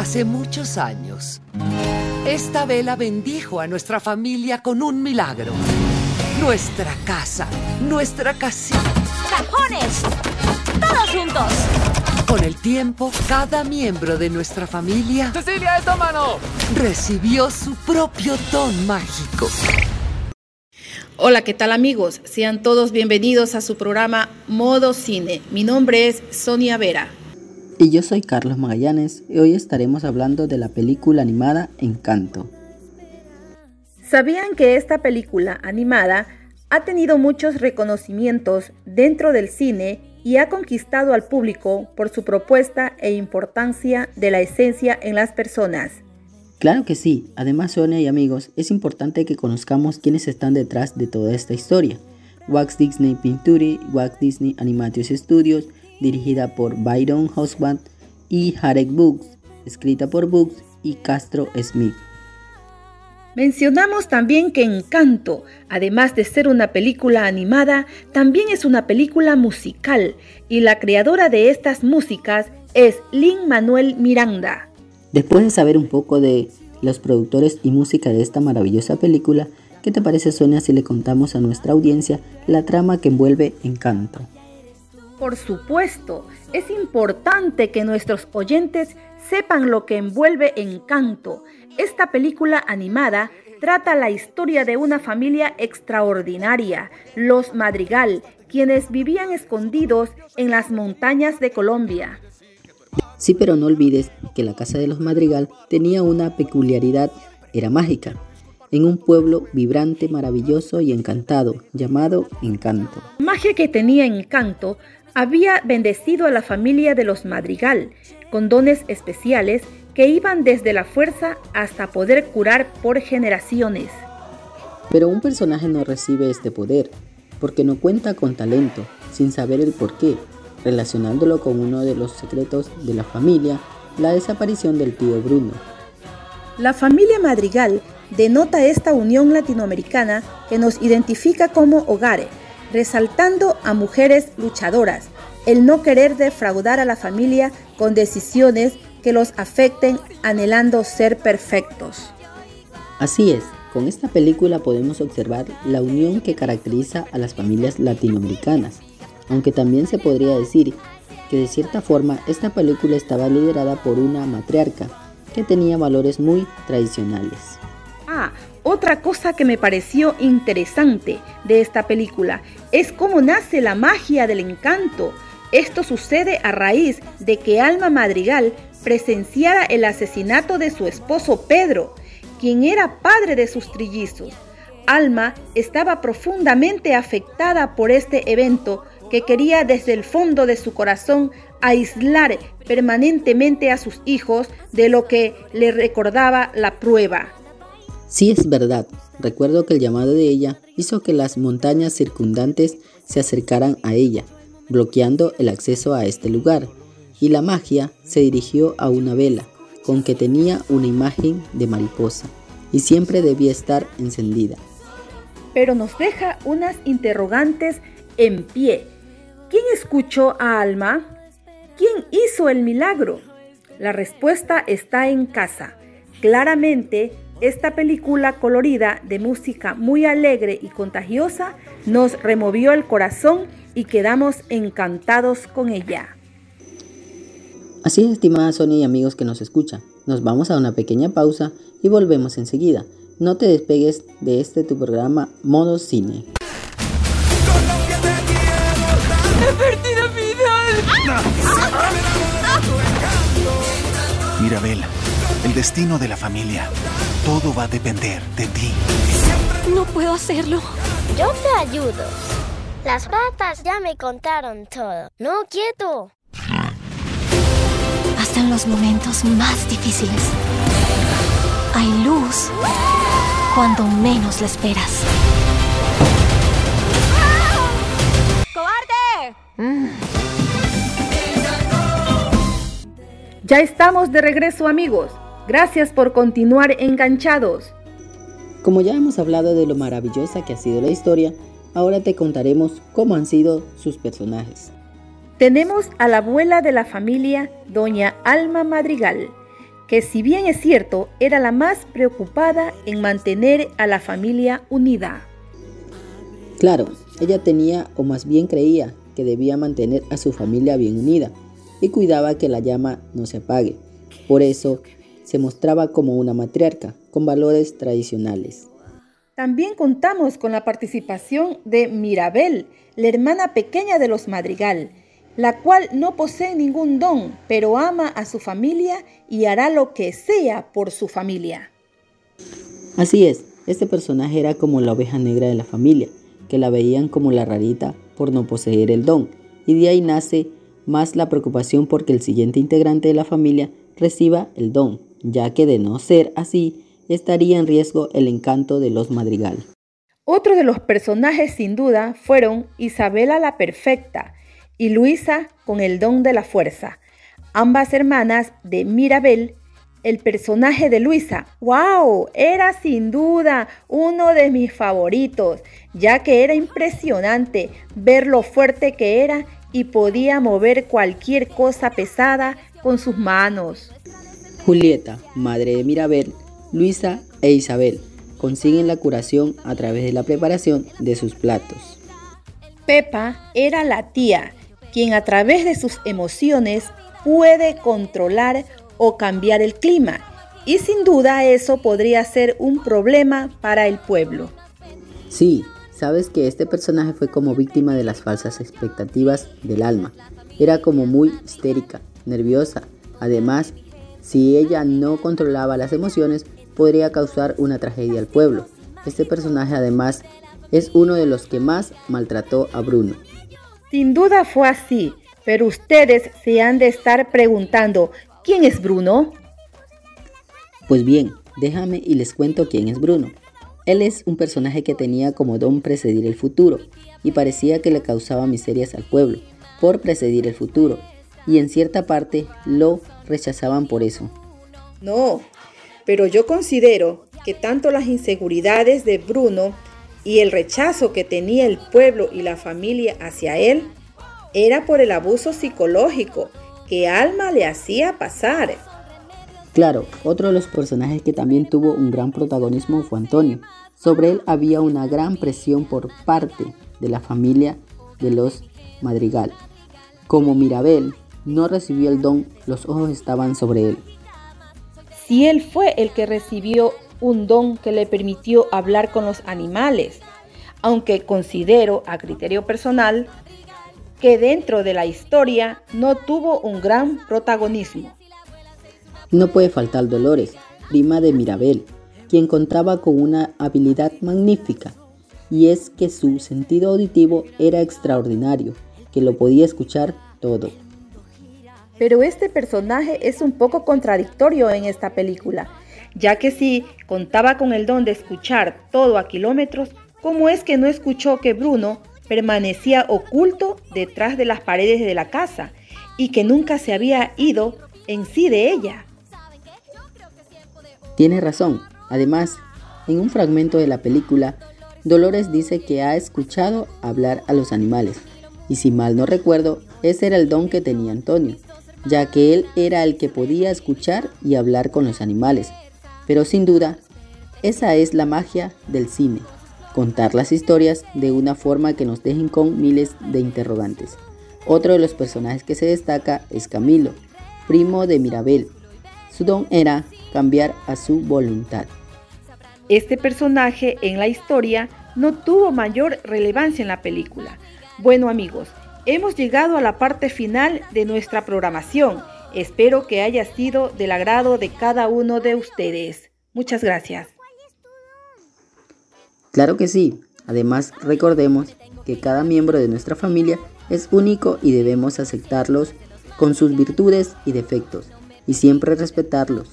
Hace muchos años, esta vela bendijo a nuestra familia con un milagro. Nuestra casa, nuestra casita. ¡Cajones! ¡Todos juntos! Con el tiempo, cada miembro de nuestra familia... ¡Cecilia, esta mano! Recibió su propio don mágico. Hola, ¿qué tal amigos? Sean todos bienvenidos a su programa Modo Cine. Mi nombre es Sonia Vera. Y yo soy Carlos Magallanes y hoy estaremos hablando de la película animada Encanto. ¿Sabían que esta película animada ha tenido muchos reconocimientos dentro del cine y ha conquistado al público por su propuesta e importancia de la esencia en las personas? Claro que sí, además Sonia y amigos, es importante que conozcamos quiénes están detrás de toda esta historia. Wax Disney Pictures, Wax Disney Animation Studios, dirigida por Byron Husband, y Harek Books, escrita por Books y Castro Smith. Mencionamos también que Encanto, además de ser una película animada, también es una película musical y la creadora de estas músicas es Lin Manuel Miranda. Después de saber un poco de los productores y música de esta maravillosa película, ¿qué te parece Sonia si le contamos a nuestra audiencia la trama que envuelve Encanto? Por supuesto, es importante que nuestros oyentes sepan lo que envuelve Encanto. Esta película animada trata la historia de una familia extraordinaria, los Madrigal, quienes vivían escondidos en las montañas de Colombia. Sí, pero no olvides que la casa de los Madrigal tenía una peculiaridad, era mágica, en un pueblo vibrante, maravilloso y encantado, llamado Encanto. Magia que tenía Encanto había bendecido a la familia de los Madrigal con dones especiales que iban desde la fuerza hasta poder curar por generaciones. Pero un personaje no recibe este poder porque no cuenta con talento, sin saber el por qué, relacionándolo con uno de los secretos de la familia, la desaparición del tío Bruno. La familia Madrigal denota esta unión latinoamericana que nos identifica como hogares resaltando a mujeres luchadoras, el no querer defraudar a la familia con decisiones que los afecten anhelando ser perfectos. Así es, con esta película podemos observar la unión que caracteriza a las familias latinoamericanas, aunque también se podría decir que de cierta forma esta película estaba liderada por una matriarca que tenía valores muy tradicionales. Ah, otra cosa que me pareció interesante de esta película es cómo nace la magia del encanto. Esto sucede a raíz de que Alma Madrigal presenciara el asesinato de su esposo Pedro, quien era padre de sus trillizos. Alma estaba profundamente afectada por este evento que quería desde el fondo de su corazón aislar permanentemente a sus hijos de lo que le recordaba la prueba. Sí es verdad, recuerdo que el llamado de ella hizo que las montañas circundantes se acercaran a ella, bloqueando el acceso a este lugar, y la magia se dirigió a una vela, con que tenía una imagen de mariposa, y siempre debía estar encendida. Pero nos deja unas interrogantes en pie. ¿Quién escuchó a Alma? ¿Quién hizo el milagro? La respuesta está en casa. Claramente esta película colorida de música muy alegre y contagiosa nos removió el corazón y quedamos encantados con ella. Así es, estimada Sonia y amigos que nos escuchan. Nos vamos a una pequeña pausa y volvemos enseguida. No te despegues de este tu programa Modo Cine. Mirabel, el destino de la familia. Todo va a depender de ti. No puedo hacerlo. Yo te ayudo. Las ratas ya me contaron todo. No, quieto. Hasta en los momentos más difíciles. Hay luz cuando menos la esperas. ¡Cobarde! Mm. Ya estamos de regreso amigos. Gracias por continuar enganchados. Como ya hemos hablado de lo maravillosa que ha sido la historia, ahora te contaremos cómo han sido sus personajes. Tenemos a la abuela de la familia, doña Alma Madrigal, que si bien es cierto, era la más preocupada en mantener a la familia unida. Claro, ella tenía, o más bien creía, que debía mantener a su familia bien unida y cuidaba que la llama no se apague. Por eso se mostraba como una matriarca, con valores tradicionales. También contamos con la participación de Mirabel, la hermana pequeña de los Madrigal, la cual no posee ningún don, pero ama a su familia y hará lo que sea por su familia. Así es, este personaje era como la oveja negra de la familia, que la veían como la rarita por no poseer el don, y de ahí nace más la preocupación porque el siguiente integrante de la familia reciba el don, ya que de no ser así, estaría en riesgo el encanto de los Madrigal. Otros de los personajes sin duda fueron Isabela la Perfecta, y Luisa con el don de la fuerza, ambas hermanas de Mirabel. El personaje de Luisa, wow, era sin duda uno de mis favoritos, ya que era impresionante ver lo fuerte que era y podía mover cualquier cosa pesada con sus manos. Julieta, madre de Mirabel, Luisa e Isabel consiguen la curación a través de la preparación de sus platos. Pepa era la tía quien a través de sus emociones puede controlar o cambiar el clima. Y sin duda eso podría ser un problema para el pueblo. Sí, sabes que este personaje fue como víctima de las falsas expectativas del alma. Era como muy histérica, nerviosa. Además, si ella no controlaba las emociones, podría causar una tragedia al pueblo. Este personaje además es uno de los que más maltrató a Bruno. Sin duda fue así, pero ustedes se han de estar preguntando, ¿quién es Bruno? Pues bien, déjame y les cuento quién es Bruno. Él es un personaje que tenía como don precedir el futuro y parecía que le causaba miserias al pueblo por precedir el futuro y en cierta parte lo rechazaban por eso. No, pero yo considero que tanto las inseguridades de Bruno y el rechazo que tenía el pueblo y la familia hacia él era por el abuso psicológico que Alma le hacía pasar. Claro, otro de los personajes que también tuvo un gran protagonismo fue Antonio. Sobre él había una gran presión por parte de la familia de los Madrigal. Como Mirabel no recibió el don, los ojos estaban sobre él. Si él fue el que recibió un don que le permitió hablar con los animales, aunque considero a criterio personal que dentro de la historia no tuvo un gran protagonismo. No puede faltar Dolores, prima de Mirabel, quien contaba con una habilidad magnífica, y es que su sentido auditivo era extraordinario, que lo podía escuchar todo. Pero este personaje es un poco contradictorio en esta película, ya que si contaba con el don de escuchar todo a kilómetros, ¿cómo es que no escuchó que Bruno permanecía oculto detrás de las paredes de la casa y que nunca se había ido en sí de ella? Tiene razón. Además, en un fragmento de la película, Dolores dice que ha escuchado hablar a los animales. Y si mal no recuerdo, ese era el don que tenía Antonio, ya que él era el que podía escuchar y hablar con los animales, pero sin duda, esa es la magia del cine, contar las historias de una forma que nos dejen con miles de interrogantes. Otro de los personajes que se destaca es Camilo, primo de Mirabel. Su don era cambiar a su voluntad. Este personaje en la historia no tuvo mayor relevancia en la película. Bueno amigos, hemos llegado a la parte final de nuestra programación Espero que haya sido del agrado de cada uno de ustedes. Muchas gracias. Claro que sí. Además, recordemos que cada miembro de nuestra familia es único y debemos aceptarlos con sus virtudes y defectos y siempre respetarlos.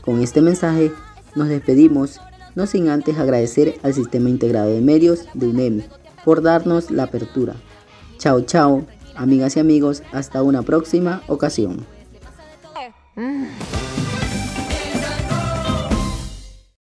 Con este mensaje nos despedimos, no sin antes agradecer al Sistema Integrado de Medios de UNEMI por darnos la apertura. Chao, chao, amigas y amigos, hasta una próxima ocasión. Mm.